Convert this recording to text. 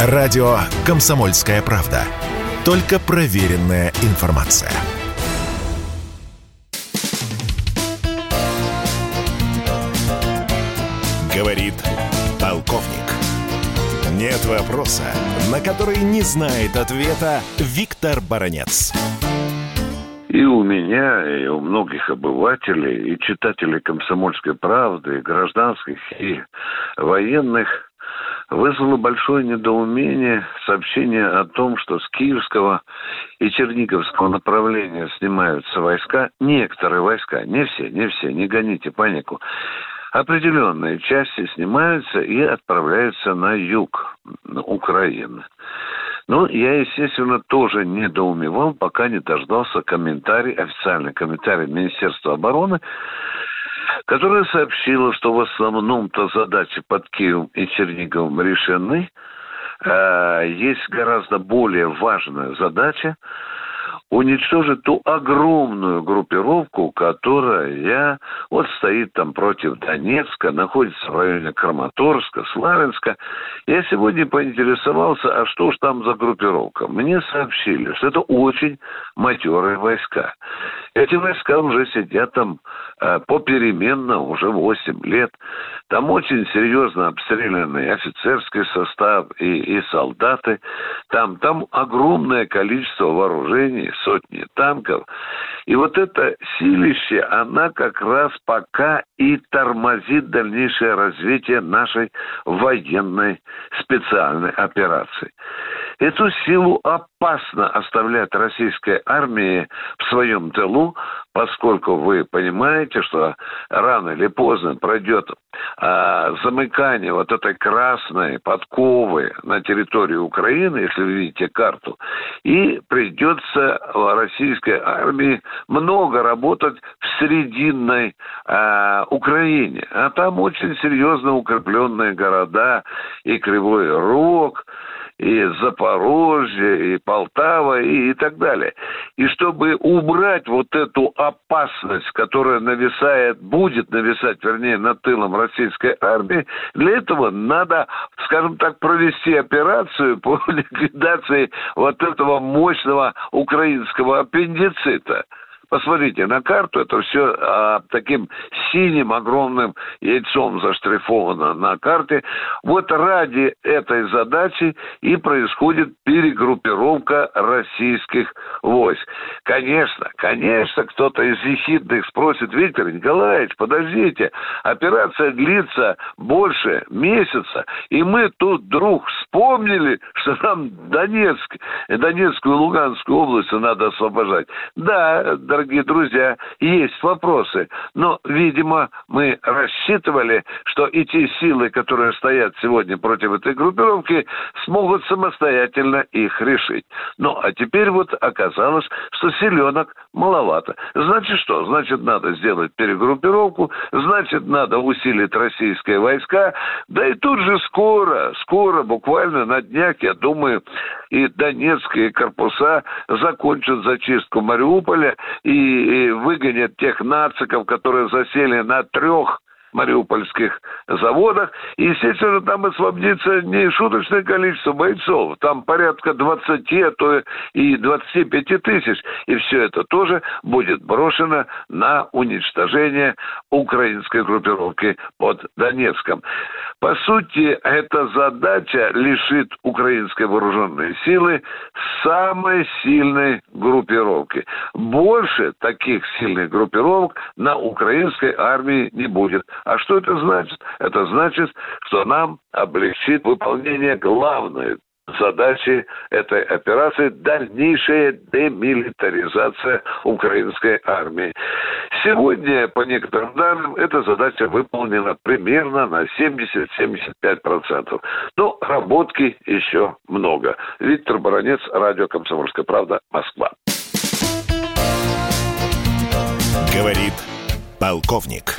Радио «Комсомольская правда». Только проверенная информация. Говорит полковник. Нет вопроса, на который не знает ответа Виктор Баранец. И у меня, и у многих обывателей, и читателей «Комсомольской правды», и гражданских, и военных вызвало большое недоумение сообщение о том, что с Киевского и Черниговского направления снимаются войска, некоторые войска, не все, не все, не гоните панику, определенные части снимаются и отправляются на юг Украины. Ну, я, естественно, тоже недоумевал, пока не дождался комментарий, официальный комментарий Министерства обороны, которая сообщила, что в основном-то задачи под Киевом и Черниговым решены. А, есть гораздо более важная задача уничтожить ту огромную группировку, которая вот стоит там против Донецка, находится в районе Краматорска, Славянска. Я сегодня поинтересовался, а что ж там за группировка? Мне сообщили, что это очень матерые войска. Эти войска уже сидят там э, попеременно уже 8 лет. Там очень серьезно обстрелянный офицерский состав и, и солдаты. Там, там огромное количество вооружений, сотни танков. И вот это силище, она как раз пока и тормозит дальнейшее развитие нашей военной специальной операции. Эту силу опасно оставлять российской армии в своем тылу, поскольку вы понимаете, что рано или поздно пройдет а, замыкание вот этой красной подковы на территории Украины, если вы видите карту, и придется российской армии много работать в срединной а, Украине. А там очень серьезно укрепленные города и Кривой Рог, и Запорожье, и Полтава, и, и так далее. И чтобы убрать вот эту опасность, которая нависает, будет нависать, вернее, над тылом российской армии, для этого надо, скажем так, провести операцию по ликвидации вот этого мощного украинского аппендицита. Посмотрите на карту, это все а, таким синим огромным яйцом заштриховано на карте. Вот ради этой задачи и происходит перегруппировка российских войск. Конечно, конечно, кто-то из ехидных спросит, Виктор Николаевич, подождите, операция длится больше месяца, и мы тут вдруг вспомнили, что нам Донецк, Донецкую и Луганскую область надо освобождать. Да, да дорогие друзья, есть вопросы. Но, видимо, мы рассчитывали, что и те силы, которые стоят сегодня против этой группировки, смогут самостоятельно их решить. Ну, а теперь вот оказалось, что селенок маловато. Значит что? Значит, надо сделать перегруппировку, значит, надо усилить российские войска. Да и тут же скоро, скоро, буквально на днях, я думаю, и донецкие корпуса закончат зачистку Мариуполя, и выгонят тех нациков, которые засели на трех мариупольских заводах. И, естественно, там освободится не шуточное количество бойцов. Там порядка 20, а то и 25 тысяч. И все это тоже будет брошено на уничтожение украинской группировки под Донецком. По сути, эта задача лишит украинской вооруженной силы самой сильной группировки. Больше таких сильных группировок на украинской армии не будет. А что это значит? Это значит, что нам облегчит выполнение главной задачи этой операции дальнейшая демилитаризация украинской армии. Сегодня, по некоторым данным, эта задача выполнена примерно на 70-75%. Но работки еще много. Виктор Баранец, радио «Комсомольская правда», Москва. Говорит полковник.